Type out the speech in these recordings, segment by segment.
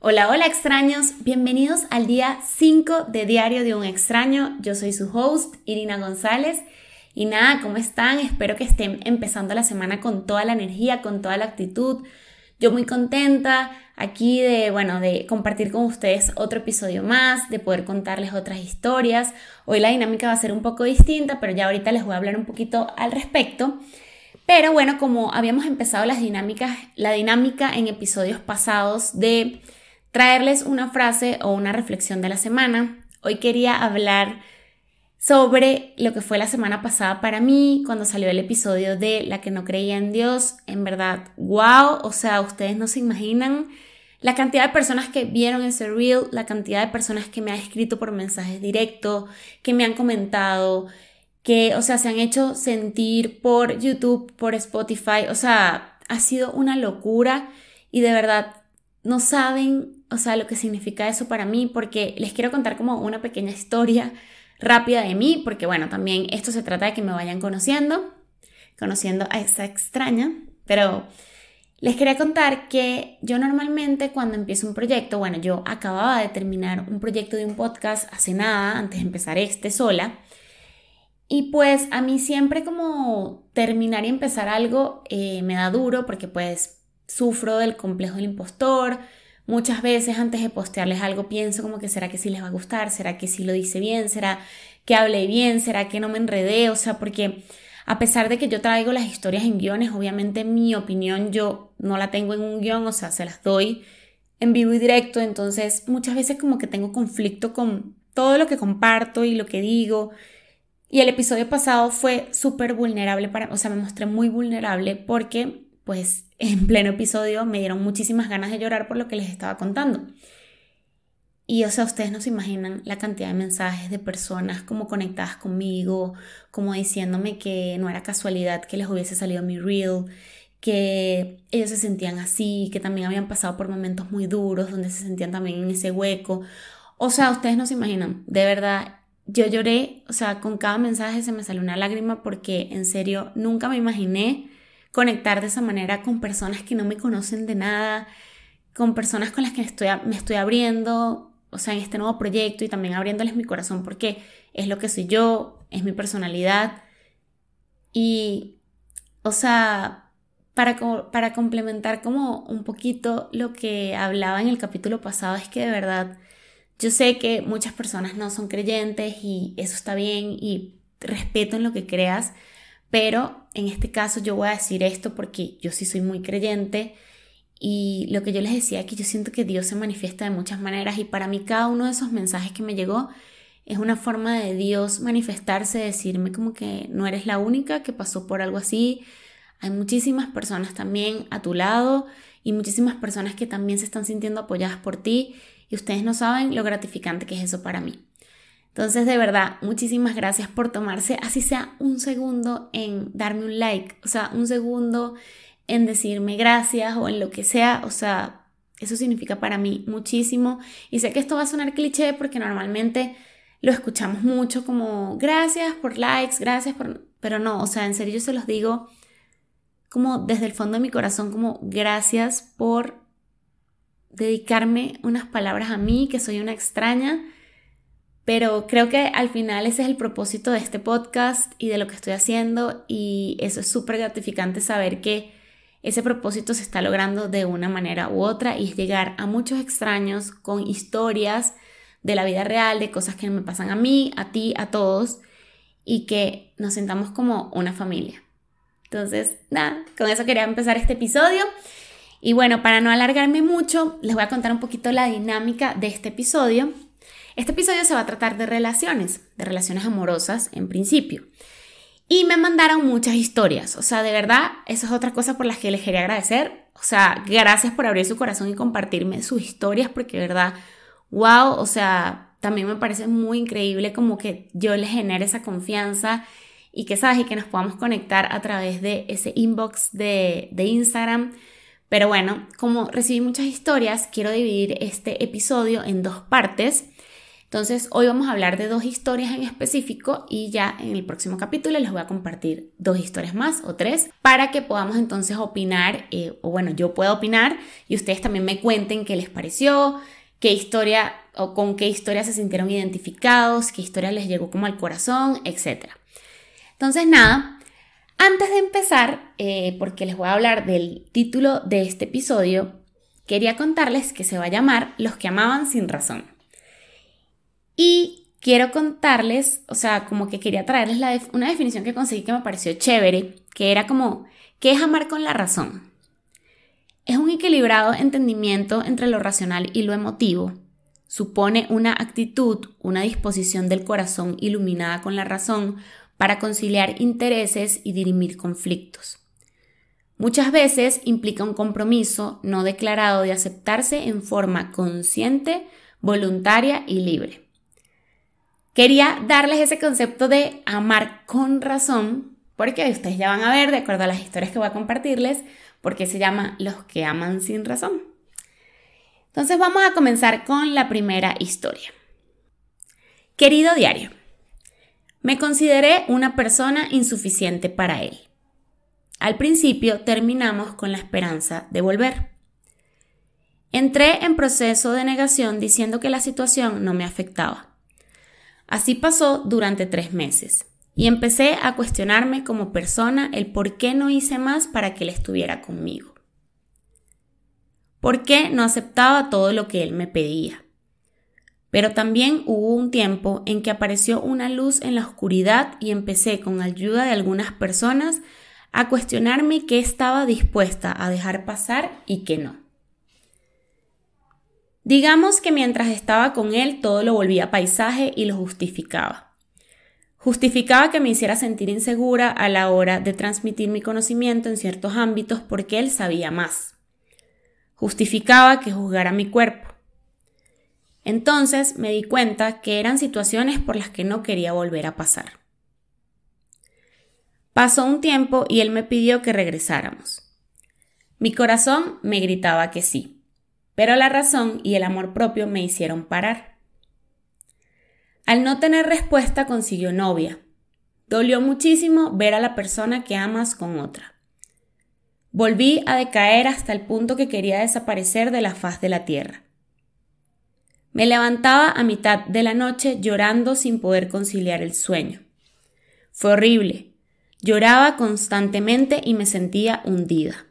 Hola, hola extraños, bienvenidos al día 5 de Diario de un extraño. Yo soy su host, Irina González. Y nada, ¿cómo están? Espero que estén empezando la semana con toda la energía, con toda la actitud. Yo muy contenta aquí de, bueno, de compartir con ustedes otro episodio más, de poder contarles otras historias. Hoy la dinámica va a ser un poco distinta, pero ya ahorita les voy a hablar un poquito al respecto. Pero bueno, como habíamos empezado las dinámicas, la dinámica en episodios pasados de traerles una frase o una reflexión de la semana. Hoy quería hablar sobre lo que fue la semana pasada para mí cuando salió el episodio de La que no creía en Dios. En verdad, wow, o sea, ustedes no se imaginan la cantidad de personas que vieron ese reel, la cantidad de personas que me han escrito por mensajes directos, que me han comentado, que, o sea, se han hecho sentir por YouTube, por Spotify, o sea, ha sido una locura y de verdad no saben o sea, lo que significa eso para mí, porque les quiero contar como una pequeña historia rápida de mí, porque bueno, también esto se trata de que me vayan conociendo, conociendo a esa extraña, pero les quería contar que yo normalmente cuando empiezo un proyecto, bueno, yo acababa de terminar un proyecto de un podcast hace nada, antes de empezar este sola, y pues a mí siempre como terminar y empezar algo eh, me da duro porque pues sufro del complejo del impostor, Muchas veces antes de postearles algo pienso como que será que sí les va a gustar, será que sí lo dice bien, será que hable bien, será que no me enredé, o sea, porque a pesar de que yo traigo las historias en guiones, obviamente mi opinión yo no la tengo en un guion, o sea, se las doy en vivo y directo, entonces muchas veces como que tengo conflicto con todo lo que comparto y lo que digo. Y el episodio pasado fue súper vulnerable para, o sea, me mostré muy vulnerable porque pues en pleno episodio me dieron muchísimas ganas de llorar por lo que les estaba contando. Y o sea, ustedes no se imaginan la cantidad de mensajes de personas como conectadas conmigo, como diciéndome que no era casualidad que les hubiese salido mi reel, que ellos se sentían así, que también habían pasado por momentos muy duros donde se sentían también en ese hueco. O sea, ustedes no se imaginan, de verdad, yo lloré, o sea, con cada mensaje se me salió una lágrima porque en serio nunca me imaginé conectar de esa manera con personas que no me conocen de nada, con personas con las que estoy, me estoy abriendo, o sea, en este nuevo proyecto y también abriéndoles mi corazón porque es lo que soy yo, es mi personalidad. Y, o sea, para, para complementar como un poquito lo que hablaba en el capítulo pasado, es que de verdad, yo sé que muchas personas no son creyentes y eso está bien y respeto en lo que creas, pero en este caso yo voy a decir esto porque yo sí soy muy creyente y lo que yo les decía que yo siento que Dios se manifiesta de muchas maneras y para mí cada uno de esos mensajes que me llegó es una forma de Dios manifestarse, decirme como que no eres la única que pasó por algo así. Hay muchísimas personas también a tu lado y muchísimas personas que también se están sintiendo apoyadas por ti y ustedes no saben lo gratificante que es eso para mí. Entonces, de verdad, muchísimas gracias por tomarse, así sea un segundo en darme un like, o sea, un segundo en decirme gracias o en lo que sea, o sea, eso significa para mí muchísimo. Y sé que esto va a sonar cliché porque normalmente lo escuchamos mucho como gracias por likes, gracias por... Pero no, o sea, en serio yo se los digo como desde el fondo de mi corazón, como gracias por dedicarme unas palabras a mí, que soy una extraña pero creo que al final ese es el propósito de este podcast y de lo que estoy haciendo y eso es súper gratificante saber que ese propósito se está logrando de una manera u otra y es llegar a muchos extraños con historias de la vida real, de cosas que me pasan a mí, a ti, a todos y que nos sentamos como una familia. Entonces, nada, con eso quería empezar este episodio. Y bueno, para no alargarme mucho, les voy a contar un poquito la dinámica de este episodio. Este episodio se va a tratar de relaciones, de relaciones amorosas en principio. Y me mandaron muchas historias, o sea, de verdad, eso es otra cosa por las que les quería agradecer. O sea, gracias por abrir su corazón y compartirme sus historias, porque de verdad, wow, o sea, también me parece muy increíble como que yo les genere esa confianza y que sabes y que nos podamos conectar a través de ese inbox de, de Instagram. Pero bueno, como recibí muchas historias, quiero dividir este episodio en dos partes. Entonces, hoy vamos a hablar de dos historias en específico y ya en el próximo capítulo les voy a compartir dos historias más o tres para que podamos entonces opinar, eh, o bueno, yo puedo opinar y ustedes también me cuenten qué les pareció, qué historia o con qué historia se sintieron identificados, qué historia les llegó como al corazón, etc. Entonces, nada, antes de empezar, eh, porque les voy a hablar del título de este episodio, quería contarles que se va a llamar Los que amaban sin razón. Y quiero contarles, o sea, como que quería traerles una definición que conseguí que me pareció chévere, que era como, ¿qué es amar con la razón? Es un equilibrado entendimiento entre lo racional y lo emotivo. Supone una actitud, una disposición del corazón iluminada con la razón para conciliar intereses y dirimir conflictos. Muchas veces implica un compromiso no declarado de aceptarse en forma consciente, voluntaria y libre. Quería darles ese concepto de amar con razón, porque ustedes ya van a ver, de acuerdo a las historias que voy a compartirles, porque se llama Los que aman sin razón. Entonces vamos a comenzar con la primera historia. Querido diario, me consideré una persona insuficiente para él. Al principio terminamos con la esperanza de volver. Entré en proceso de negación diciendo que la situación no me afectaba. Así pasó durante tres meses y empecé a cuestionarme como persona el por qué no hice más para que él estuviera conmigo. ¿Por qué no aceptaba todo lo que él me pedía? Pero también hubo un tiempo en que apareció una luz en la oscuridad y empecé con ayuda de algunas personas a cuestionarme qué estaba dispuesta a dejar pasar y qué no. Digamos que mientras estaba con él todo lo volvía paisaje y lo justificaba. Justificaba que me hiciera sentir insegura a la hora de transmitir mi conocimiento en ciertos ámbitos porque él sabía más. Justificaba que juzgara mi cuerpo. Entonces me di cuenta que eran situaciones por las que no quería volver a pasar. Pasó un tiempo y él me pidió que regresáramos. Mi corazón me gritaba que sí pero la razón y el amor propio me hicieron parar. Al no tener respuesta consiguió novia. Dolió muchísimo ver a la persona que amas con otra. Volví a decaer hasta el punto que quería desaparecer de la faz de la tierra. Me levantaba a mitad de la noche llorando sin poder conciliar el sueño. Fue horrible. Lloraba constantemente y me sentía hundida.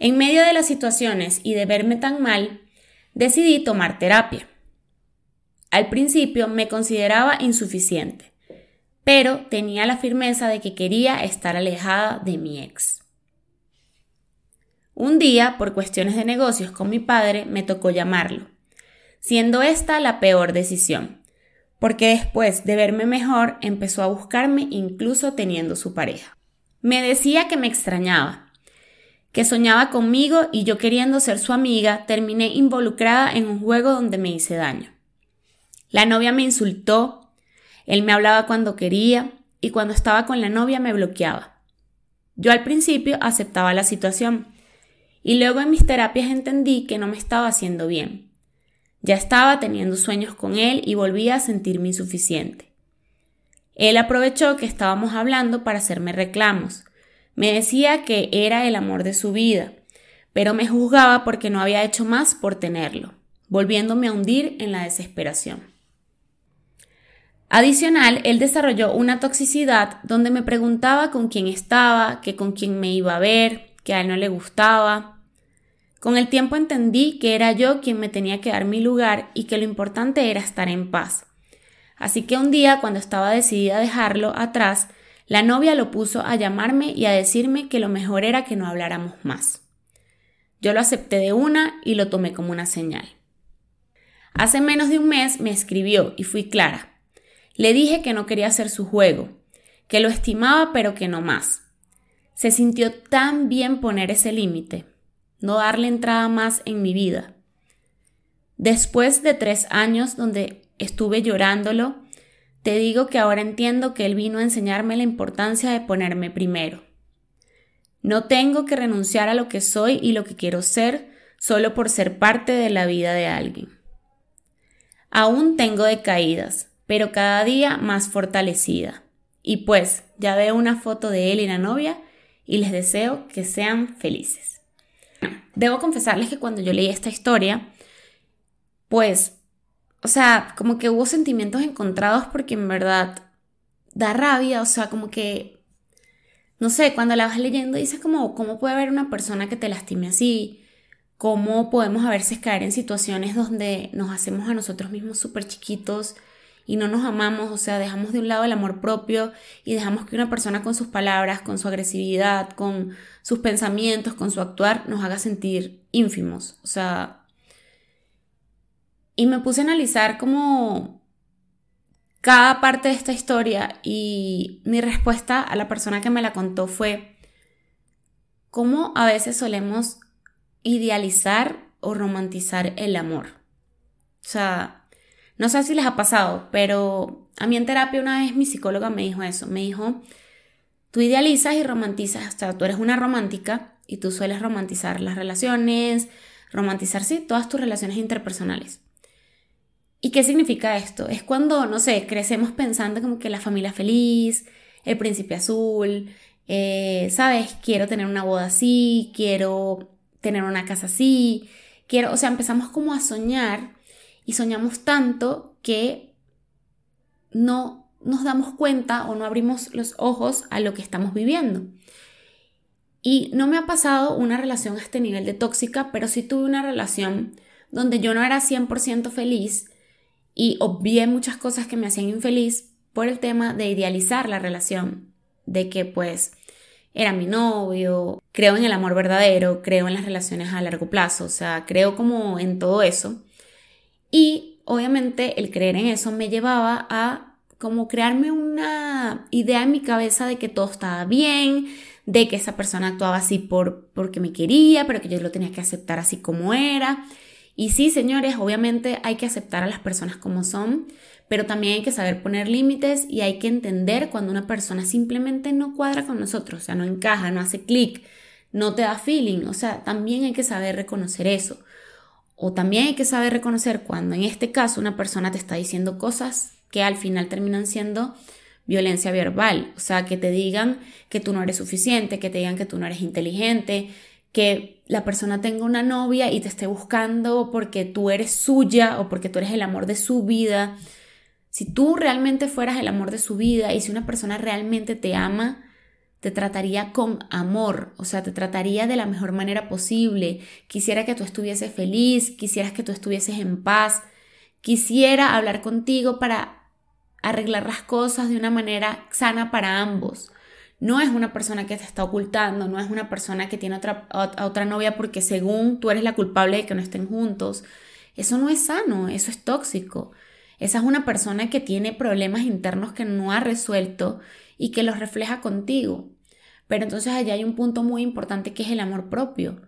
En medio de las situaciones y de verme tan mal, decidí tomar terapia. Al principio me consideraba insuficiente, pero tenía la firmeza de que quería estar alejada de mi ex. Un día, por cuestiones de negocios con mi padre, me tocó llamarlo, siendo esta la peor decisión, porque después de verme mejor empezó a buscarme incluso teniendo su pareja. Me decía que me extrañaba, que soñaba conmigo y yo queriendo ser su amiga, terminé involucrada en un juego donde me hice daño. La novia me insultó, él me hablaba cuando quería y cuando estaba con la novia me bloqueaba. Yo al principio aceptaba la situación y luego en mis terapias entendí que no me estaba haciendo bien. Ya estaba teniendo sueños con él y volvía a sentirme insuficiente. Él aprovechó que estábamos hablando para hacerme reclamos, me decía que era el amor de su vida, pero me juzgaba porque no había hecho más por tenerlo, volviéndome a hundir en la desesperación. Adicional, él desarrolló una toxicidad donde me preguntaba con quién estaba, que con quién me iba a ver, que a él no le gustaba. Con el tiempo entendí que era yo quien me tenía que dar mi lugar y que lo importante era estar en paz. Así que un día, cuando estaba decidida a dejarlo atrás, la novia lo puso a llamarme y a decirme que lo mejor era que no habláramos más. Yo lo acepté de una y lo tomé como una señal. Hace menos de un mes me escribió y fui clara. Le dije que no quería hacer su juego, que lo estimaba pero que no más. Se sintió tan bien poner ese límite, no darle entrada más en mi vida. Después de tres años donde estuve llorándolo, te digo que ahora entiendo que Él vino a enseñarme la importancia de ponerme primero. No tengo que renunciar a lo que soy y lo que quiero ser solo por ser parte de la vida de alguien. Aún tengo decaídas, pero cada día más fortalecida. Y pues, ya veo una foto de él y la novia y les deseo que sean felices. Debo confesarles que cuando yo leí esta historia, pues, o sea, como que hubo sentimientos encontrados porque en verdad da rabia, o sea, como que, no sé, cuando la vas leyendo dices como, ¿cómo puede haber una persona que te lastime así? ¿Cómo podemos a veces caer en situaciones donde nos hacemos a nosotros mismos súper chiquitos? y no nos amamos, o sea, dejamos de un lado el amor propio y dejamos que una persona con sus palabras, con su agresividad, con sus pensamientos, con su actuar, nos haga sentir ínfimos. O sea, y me puse a analizar como cada parte de esta historia y mi respuesta a la persona que me la contó fue cómo a veces solemos idealizar o romantizar el amor. O sea, no sé si les ha pasado, pero a mí en terapia una vez mi psicóloga me dijo eso. Me dijo, tú idealizas y romantizas, o sea, tú eres una romántica y tú sueles romantizar las relaciones, romantizar, sí, todas tus relaciones interpersonales. ¿Y qué significa esto? Es cuando, no sé, crecemos pensando como que la familia feliz, el príncipe azul, eh, ¿sabes? Quiero tener una boda así, quiero tener una casa así, quiero, o sea, empezamos como a soñar y soñamos tanto que no nos damos cuenta o no abrimos los ojos a lo que estamos viviendo. Y no me ha pasado una relación a este nivel de tóxica, pero sí tuve una relación donde yo no era 100% feliz y obvié muchas cosas que me hacían infeliz por el tema de idealizar la relación, de que pues era mi novio, creo en el amor verdadero, creo en las relaciones a largo plazo, o sea, creo como en todo eso. Y obviamente el creer en eso me llevaba a como crearme una idea en mi cabeza de que todo estaba bien, de que esa persona actuaba así por, porque me quería, pero que yo lo tenía que aceptar así como era. Y sí, señores, obviamente hay que aceptar a las personas como son, pero también hay que saber poner límites y hay que entender cuando una persona simplemente no cuadra con nosotros, o sea, no encaja, no hace clic, no te da feeling, o sea, también hay que saber reconocer eso. O también hay que saber reconocer cuando en este caso una persona te está diciendo cosas que al final terminan siendo violencia verbal, o sea, que te digan que tú no eres suficiente, que te digan que tú no eres inteligente, que la persona tenga una novia y te esté buscando porque tú eres suya o porque tú eres el amor de su vida. Si tú realmente fueras el amor de su vida y si una persona realmente te ama, te trataría con amor, o sea, te trataría de la mejor manera posible. Quisiera que tú estuvieses feliz, quisieras que tú estuvieses en paz, quisiera hablar contigo para arreglar las cosas de una manera sana para ambos. No es una persona que te está ocultando, no es una persona que tiene otra, otra novia porque según tú eres la culpable de que no estén juntos. Eso no es sano, eso es tóxico. Esa es una persona que tiene problemas internos que no ha resuelto y que los refleja contigo. Pero entonces allá hay un punto muy importante que es el amor propio.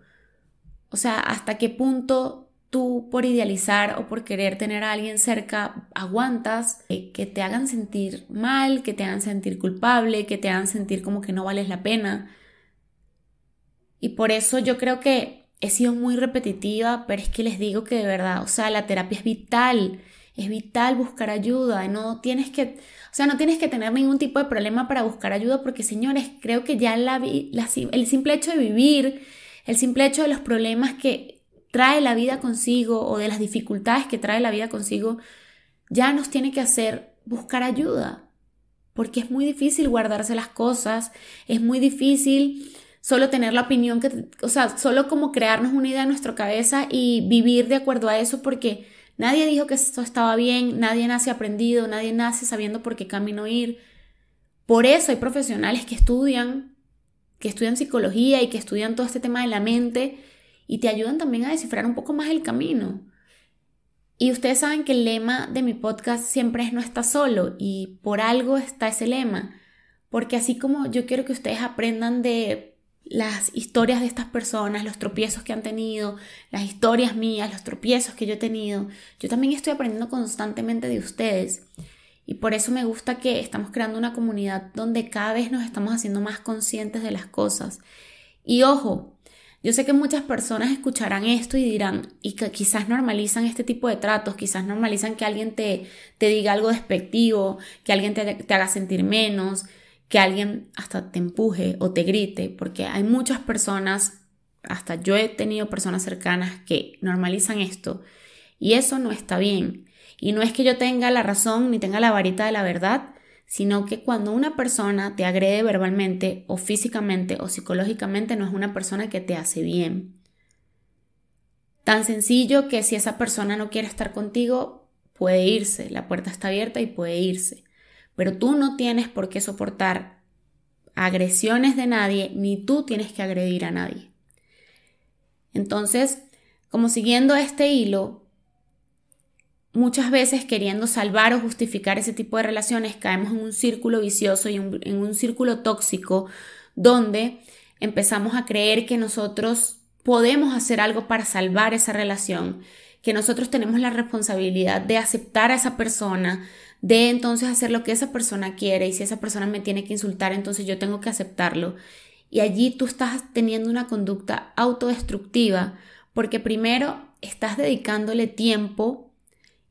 O sea, hasta qué punto tú por idealizar o por querer tener a alguien cerca aguantas que te hagan sentir mal, que te hagan sentir culpable, que te hagan sentir como que no vales la pena. Y por eso yo creo que he sido muy repetitiva, pero es que les digo que de verdad, o sea, la terapia es vital es vital buscar ayuda, no tienes que, o sea, no tienes que tener ningún tipo de problema para buscar ayuda porque, señores, creo que ya la, el simple hecho de vivir, el simple hecho de los problemas que trae la vida consigo o de las dificultades que trae la vida consigo, ya nos tiene que hacer buscar ayuda, porque es muy difícil guardarse las cosas, es muy difícil solo tener la opinión que, o sea, solo como crearnos una idea en nuestra cabeza y vivir de acuerdo a eso porque Nadie dijo que esto estaba bien, nadie nace aprendido, nadie nace sabiendo por qué camino ir. Por eso hay profesionales que estudian, que estudian psicología y que estudian todo este tema de la mente y te ayudan también a descifrar un poco más el camino. Y ustedes saben que el lema de mi podcast siempre es no está solo y por algo está ese lema. Porque así como yo quiero que ustedes aprendan de las historias de estas personas, los tropiezos que han tenido, las historias mías, los tropiezos que yo he tenido. Yo también estoy aprendiendo constantemente de ustedes. Y por eso me gusta que estamos creando una comunidad donde cada vez nos estamos haciendo más conscientes de las cosas. Y ojo, Yo sé que muchas personas escucharán esto y dirán, y que quizás normalizan este tipo de tratos, quizás normalizan que alguien te, te diga algo despectivo, que alguien te, te haga sentir menos, que alguien hasta te empuje o te grite, porque hay muchas personas, hasta yo he tenido personas cercanas que normalizan esto y eso no está bien. Y no es que yo tenga la razón ni tenga la varita de la verdad, sino que cuando una persona te agrede verbalmente o físicamente o psicológicamente no es una persona que te hace bien. Tan sencillo que si esa persona no quiere estar contigo, puede irse, la puerta está abierta y puede irse. Pero tú no tienes por qué soportar agresiones de nadie, ni tú tienes que agredir a nadie. Entonces, como siguiendo este hilo, muchas veces queriendo salvar o justificar ese tipo de relaciones caemos en un círculo vicioso y en un círculo tóxico donde empezamos a creer que nosotros podemos hacer algo para salvar esa relación, que nosotros tenemos la responsabilidad de aceptar a esa persona, de entonces hacer lo que esa persona quiere y si esa persona me tiene que insultar, entonces yo tengo que aceptarlo. Y allí tú estás teniendo una conducta autodestructiva porque primero estás dedicándole tiempo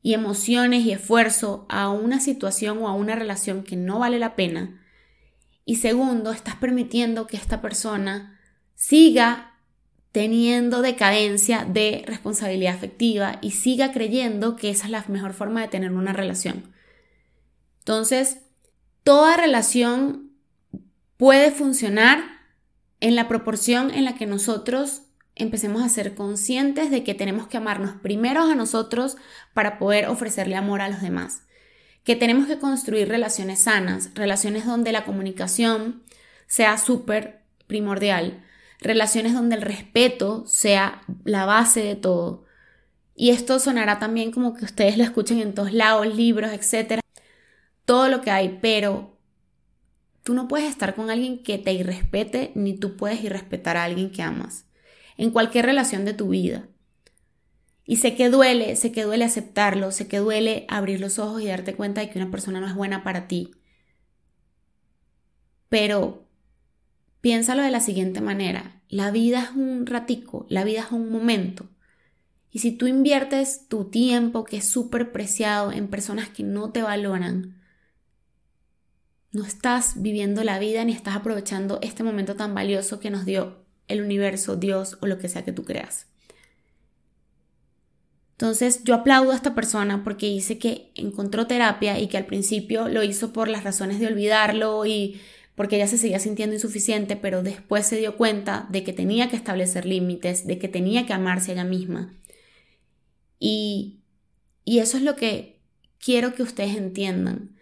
y emociones y esfuerzo a una situación o a una relación que no vale la pena. Y segundo, estás permitiendo que esta persona siga teniendo decadencia de responsabilidad afectiva y siga creyendo que esa es la mejor forma de tener una relación. Entonces, toda relación puede funcionar en la proporción en la que nosotros empecemos a ser conscientes de que tenemos que amarnos primero a nosotros para poder ofrecerle amor a los demás. Que tenemos que construir relaciones sanas, relaciones donde la comunicación sea súper primordial, relaciones donde el respeto sea la base de todo. Y esto sonará también como que ustedes lo escuchen en todos lados, libros, etcétera, todo lo que hay, pero tú no puedes estar con alguien que te irrespete, ni tú puedes irrespetar a alguien que amas en cualquier relación de tu vida. Y sé que duele, sé que duele aceptarlo, sé que duele abrir los ojos y darte cuenta de que una persona no es buena para ti. Pero piénsalo de la siguiente manera, la vida es un ratico, la vida es un momento. Y si tú inviertes tu tiempo, que es súper preciado, en personas que no te valoran, no estás viviendo la vida ni estás aprovechando este momento tan valioso que nos dio el universo, Dios o lo que sea que tú creas. Entonces yo aplaudo a esta persona porque dice que encontró terapia y que al principio lo hizo por las razones de olvidarlo y porque ella se seguía sintiendo insuficiente, pero después se dio cuenta de que tenía que establecer límites, de que tenía que amarse a ella misma. Y, y eso es lo que quiero que ustedes entiendan.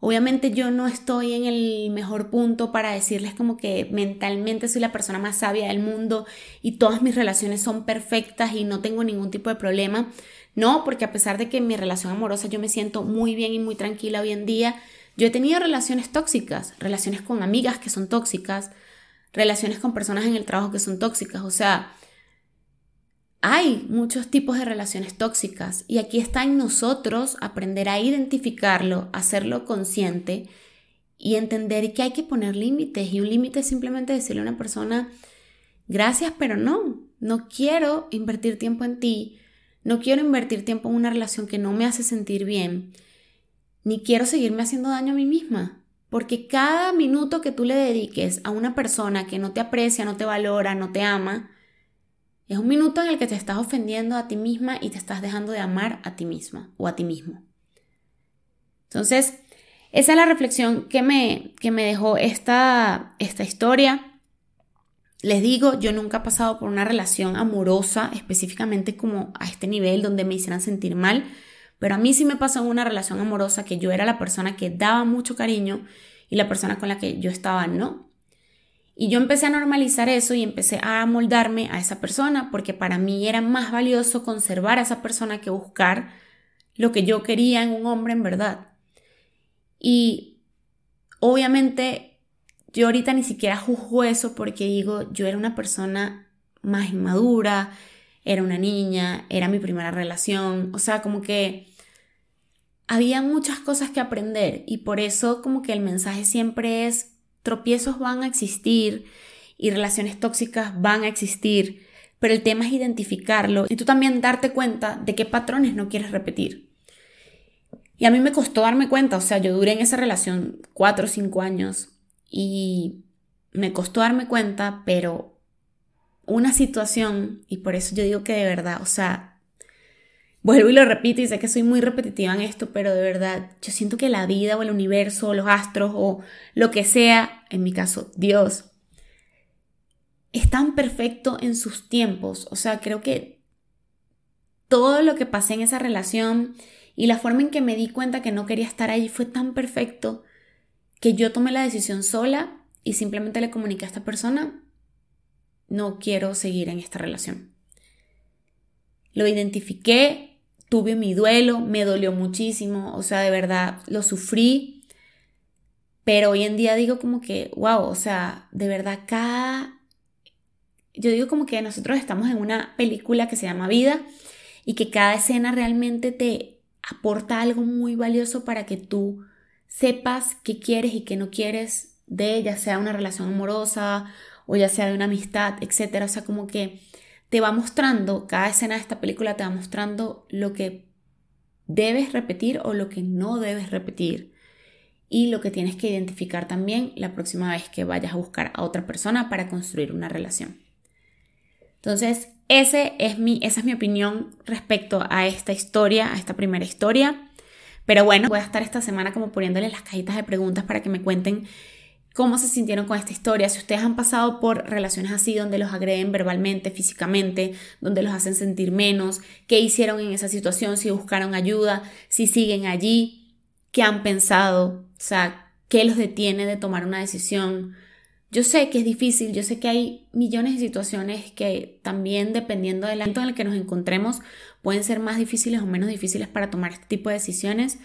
Obviamente yo no estoy en el mejor punto para decirles como que mentalmente soy la persona más sabia del mundo y todas mis relaciones son perfectas y no tengo ningún tipo de problema. No, porque a pesar de que en mi relación amorosa yo me siento muy bien y muy tranquila hoy en día, yo he tenido relaciones tóxicas, relaciones con amigas que son tóxicas, relaciones con personas en el trabajo que son tóxicas. O sea, hay muchos tipos de relaciones tóxicas y aquí está en nosotros aprender a identificarlo, hacerlo consciente y entender que hay que poner límites y un límite es simplemente decirle a una persona, gracias, pero no, no quiero invertir tiempo en ti, no quiero invertir tiempo en una relación que no me hace sentir bien, ni quiero seguirme haciendo daño a mí misma. Porque cada minuto que tú le dediques a una persona que no te aprecia, no te valora, no te ama, es un minuto en el que te estás ofendiendo a ti misma y te estás dejando de amar a ti misma o a ti mismo. Entonces, esa es la reflexión que me, que me dejó esta, esta historia. Les digo, yo nunca he pasado por una relación amorosa, específicamente como a este nivel donde me hicieran sentir mal, pero a mí sí me pasó en una relación amorosa que yo era la persona que daba mucho cariño y la persona con la que yo estaba no. Y yo empecé a normalizar eso y empecé a moldarme a esa persona porque para mí era más valioso conservar a esa persona que buscar lo que yo quería en un hombre en verdad. Y obviamente yo ahorita ni siquiera juzgo eso porque digo, yo era una persona más inmadura, era una niña, era mi primera relación, o sea, como que había muchas cosas que aprender y por eso como que el mensaje siempre es tropiezos van a existir y relaciones tóxicas van a existir, pero el tema es identificarlo y tú también darte cuenta de qué patrones no quieres repetir. Y a mí me costó darme cuenta, o sea, yo duré en esa relación cuatro o cinco años y me costó darme cuenta, pero una situación, y por eso yo digo que de verdad, o sea, vuelvo y lo repito y sé que soy muy repetitiva en esto, pero de verdad, yo siento que la vida o el universo o los astros o lo que sea, en mi caso, Dios, es tan perfecto en sus tiempos. O sea, creo que todo lo que pasé en esa relación y la forma en que me di cuenta que no quería estar ahí fue tan perfecto que yo tomé la decisión sola y simplemente le comuniqué a esta persona, no quiero seguir en esta relación. Lo identifiqué, tuve mi duelo, me dolió muchísimo, o sea, de verdad, lo sufrí, pero hoy en día digo como que, wow, o sea, de verdad, cada yo digo como que nosotros estamos en una película que se llama Vida y que cada escena realmente te aporta algo muy valioso para que tú sepas qué quieres y qué no quieres de ya sea una relación amorosa o ya sea de una amistad, etcétera, o sea, como que te va mostrando cada escena de esta película te va mostrando lo que debes repetir o lo que no debes repetir y lo que tienes que identificar también la próxima vez que vayas a buscar a otra persona para construir una relación. Entonces, ese es mi, esa es mi opinión respecto a esta historia, a esta primera historia. Pero bueno, voy a estar esta semana como poniéndoles las cajitas de preguntas para que me cuenten cómo se sintieron con esta historia, si ustedes han pasado por relaciones así donde los agreden verbalmente, físicamente, donde los hacen sentir menos, qué hicieron en esa situación, si buscaron ayuda, si siguen allí, qué han pensado, o sea, qué los detiene de tomar una decisión, yo sé que es difícil, yo sé que hay millones de situaciones que también dependiendo del ámbito en el que nos encontremos pueden ser más difíciles o menos difíciles para tomar este tipo de decisiones,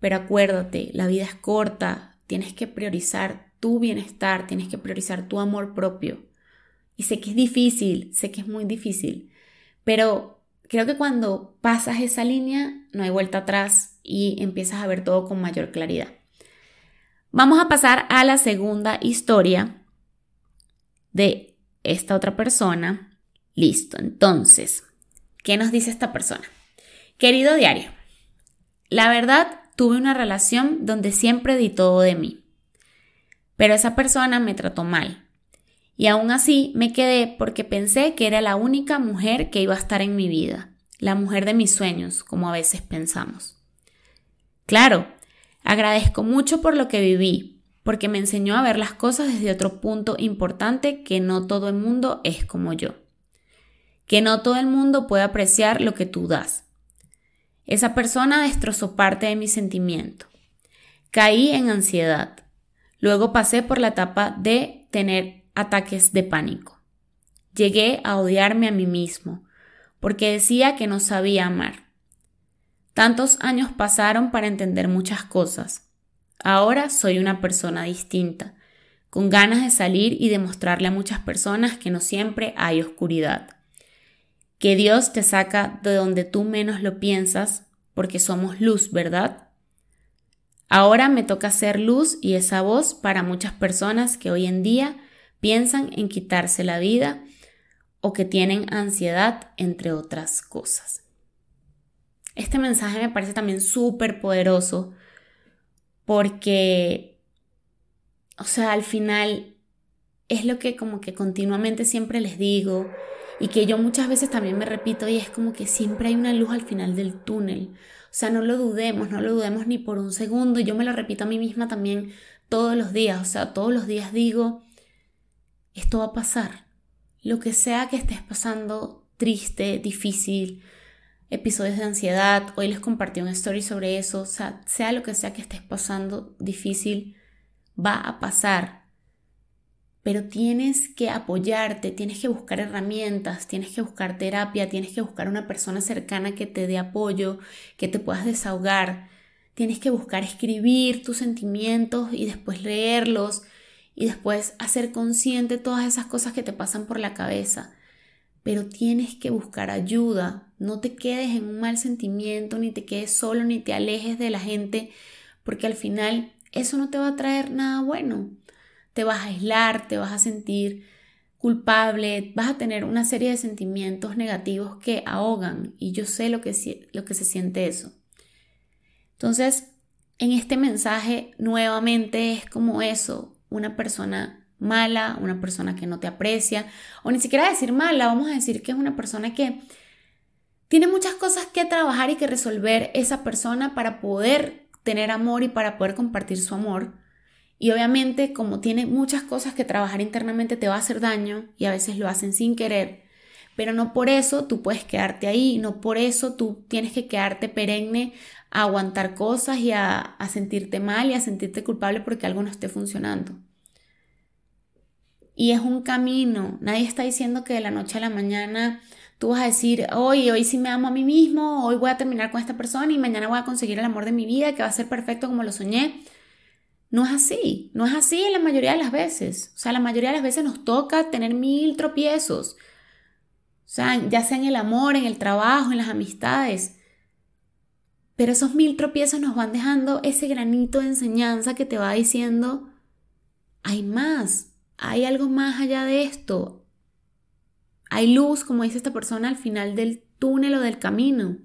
pero acuérdate, la vida es corta, tienes que priorizar tu bienestar, tienes que priorizar tu amor propio. Y sé que es difícil, sé que es muy difícil, pero creo que cuando pasas esa línea no hay vuelta atrás y empiezas a ver todo con mayor claridad. Vamos a pasar a la segunda historia de esta otra persona. Listo, entonces, ¿qué nos dice esta persona? Querido diario, la verdad tuve una relación donde siempre di todo de mí, pero esa persona me trató mal. Y aún así me quedé porque pensé que era la única mujer que iba a estar en mi vida, la mujer de mis sueños, como a veces pensamos. Claro, Agradezco mucho por lo que viví, porque me enseñó a ver las cosas desde otro punto importante que no todo el mundo es como yo. Que no todo el mundo puede apreciar lo que tú das. Esa persona destrozó parte de mi sentimiento. Caí en ansiedad. Luego pasé por la etapa de tener ataques de pánico. Llegué a odiarme a mí mismo, porque decía que no sabía amar. Tantos años pasaron para entender muchas cosas. Ahora soy una persona distinta, con ganas de salir y demostrarle a muchas personas que no siempre hay oscuridad. Que Dios te saca de donde tú menos lo piensas, porque somos luz, ¿verdad? Ahora me toca ser luz y esa voz para muchas personas que hoy en día piensan en quitarse la vida o que tienen ansiedad, entre otras cosas. Este mensaje me parece también súper poderoso porque, o sea, al final es lo que como que continuamente siempre les digo y que yo muchas veces también me repito y es como que siempre hay una luz al final del túnel. O sea, no lo dudemos, no lo dudemos ni por un segundo. Yo me lo repito a mí misma también todos los días. O sea, todos los días digo, esto va a pasar. Lo que sea que estés pasando, triste, difícil, episodios de ansiedad, hoy les compartí una story sobre eso, o sea, sea lo que sea que estés pasando difícil, va a pasar. Pero tienes que apoyarte, tienes que buscar herramientas, tienes que buscar terapia, tienes que buscar una persona cercana que te dé apoyo, que te puedas desahogar. Tienes que buscar escribir tus sentimientos y después leerlos y después hacer consciente todas esas cosas que te pasan por la cabeza pero tienes que buscar ayuda. No te quedes en un mal sentimiento, ni te quedes solo, ni te alejes de la gente, porque al final eso no te va a traer nada bueno. Te vas a aislar, te vas a sentir culpable, vas a tener una serie de sentimientos negativos que ahogan y yo sé lo que, lo que se siente eso. Entonces, en este mensaje nuevamente es como eso, una persona mala, una persona que no te aprecia, o ni siquiera decir mala, vamos a decir que es una persona que tiene muchas cosas que trabajar y que resolver esa persona para poder tener amor y para poder compartir su amor. Y obviamente como tiene muchas cosas que trabajar internamente te va a hacer daño y a veces lo hacen sin querer, pero no por eso tú puedes quedarte ahí, no por eso tú tienes que quedarte perenne a aguantar cosas y a, a sentirte mal y a sentirte culpable porque algo no esté funcionando. Y es un camino, nadie está diciendo que de la noche a la mañana tú vas a decir, hoy, hoy sí me amo a mí mismo, hoy voy a terminar con esta persona y mañana voy a conseguir el amor de mi vida que va a ser perfecto como lo soñé. No es así, no es así en la mayoría de las veces. O sea, la mayoría de las veces nos toca tener mil tropiezos. O sea, ya sea en el amor, en el trabajo, en las amistades. Pero esos mil tropiezos nos van dejando ese granito de enseñanza que te va diciendo, hay más, hay algo más allá de esto, hay luz, como dice esta persona, al final del túnel o del camino.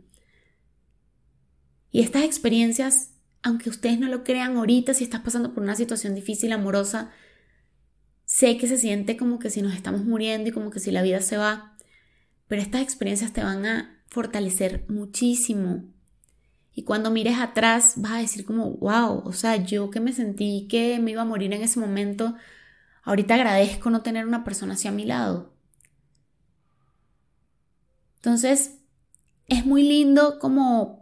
Y estas experiencias, aunque ustedes no lo crean ahorita, si estás pasando por una situación difícil, amorosa, sé que se siente como que si nos estamos muriendo y como que si la vida se va, pero estas experiencias te van a fortalecer muchísimo. Y cuando mires atrás vas a decir como, wow, o sea, yo que me sentí que me iba a morir en ese momento, ahorita agradezco no tener una persona así a mi lado. Entonces, es muy lindo como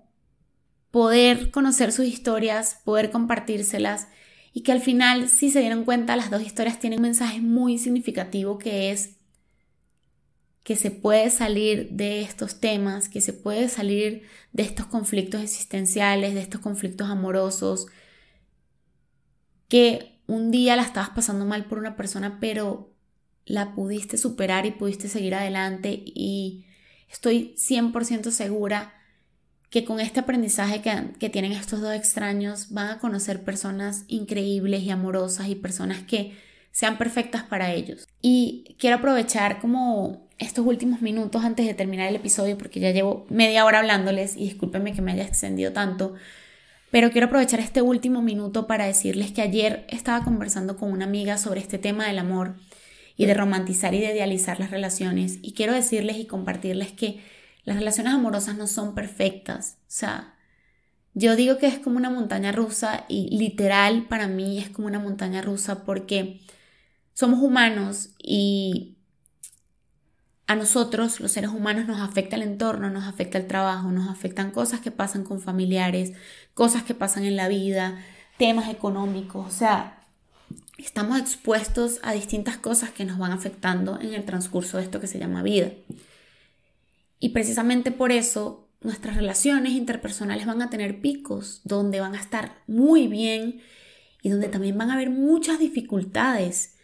poder conocer sus historias, poder compartírselas y que al final, si se dieron cuenta, las dos historias tienen un mensaje muy significativo que es que se puede salir de estos temas, que se puede salir de estos conflictos existenciales, de estos conflictos amorosos, que un día la estabas pasando mal por una persona, pero la pudiste superar y pudiste seguir adelante y Estoy 100% segura que con este aprendizaje que, tienen estos dos extraños van a conocer personas increíbles y amorosas y personas que sean perfectas para ellos. Y quiero aprovechar como estos últimos minutos antes de terminar el episodio, porque ya llevo media hora hablándoles y discúlpenme que me haya extendido tanto, pero quiero aprovechar este último minuto para decirles que ayer estaba conversando con una amiga sobre este tema del amor y de romantizar y de idealizar las relaciones. Y quiero decirles y compartirles que las relaciones amorosas no son perfectas. O sea, yo digo que es como una montaña rusa y literal para mí es como una montaña rusa porque somos humanos y a nosotros, los seres humanos, nos afecta el entorno, nos afecta el trabajo, nos afectan cosas que pasan con familiares, cosas que pasan en la vida, temas económicos, o sea, estamos expuestos a distintas cosas que nos van afectando en el transcurso de esto que se llama vida. Y precisamente por eso nuestras relaciones interpersonales van a tener picos donde van a estar muy bien y donde también van a haber muchas dificultades.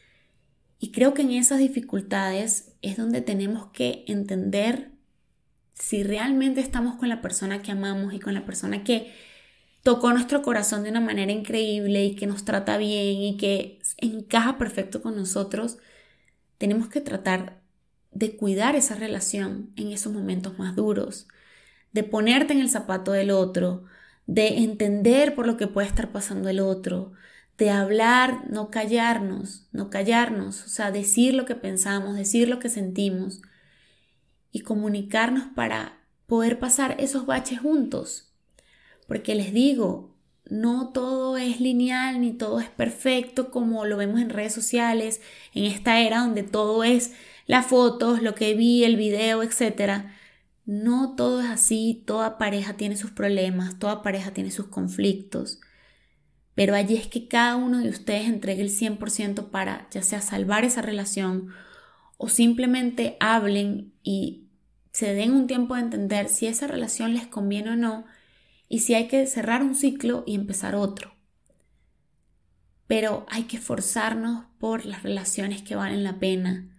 Y creo que en esas dificultades es donde tenemos que entender si realmente estamos con la persona que amamos y con la persona que tocó nuestro corazón de una manera increíble y que nos trata bien y que encaja perfecto con nosotros, tenemos que tratar de cuidar esa relación en esos momentos más duros, de ponerte en el zapato del otro, de entender por lo que puede estar pasando el otro, de hablar, no callarnos, no callarnos, o sea, decir lo que pensamos, decir lo que sentimos y comunicarnos para poder pasar esos baches juntos, porque les digo, no todo es lineal ni todo es perfecto como lo vemos en redes sociales, en esta era donde todo es las fotos, lo que vi, el video, etc. No todo es así, toda pareja tiene sus problemas, toda pareja tiene sus conflictos. Pero allí es que cada uno de ustedes entregue el 100% para ya sea salvar esa relación o simplemente hablen y se den un tiempo de entender si esa relación les conviene o no y si hay que cerrar un ciclo y empezar otro. Pero hay que esforzarnos por las relaciones que valen la pena.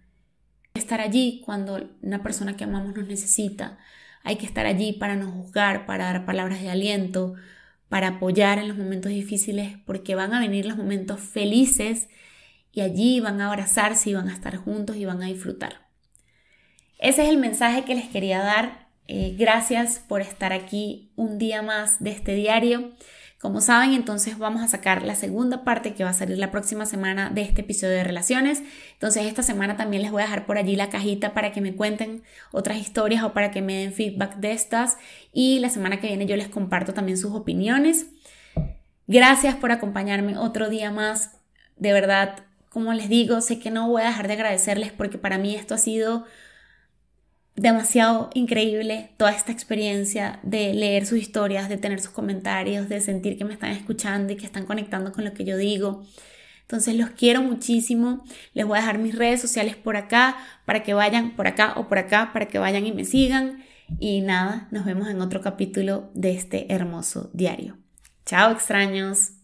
Estar allí cuando una persona que amamos nos necesita. Hay que estar allí para no juzgar, para dar palabras de aliento, para apoyar en los momentos difíciles, porque van a venir los momentos felices y allí van a abrazarse y van a estar juntos y van a disfrutar. Ese es el mensaje que les quería dar. Eh, gracias por estar aquí un día más de este diario. Como saben, entonces vamos a sacar la segunda parte que va a salir la próxima semana de este episodio de relaciones. Entonces esta semana también les voy a dejar por allí la cajita para que me cuenten otras historias o para que me den feedback de estas. Y la semana que viene yo les comparto también sus opiniones. Gracias por acompañarme otro día más. De verdad, como les digo, sé que no voy a dejar de agradecerles porque para mí esto ha sido demasiado increíble toda esta experiencia de leer sus historias, de tener sus comentarios, de sentir que me están escuchando y que están conectando con lo que yo digo. Entonces los quiero muchísimo. Les voy a dejar mis redes sociales por acá para que vayan por acá o por acá para que vayan y me sigan. Y nada, nos vemos en otro capítulo de este hermoso diario. Chao extraños.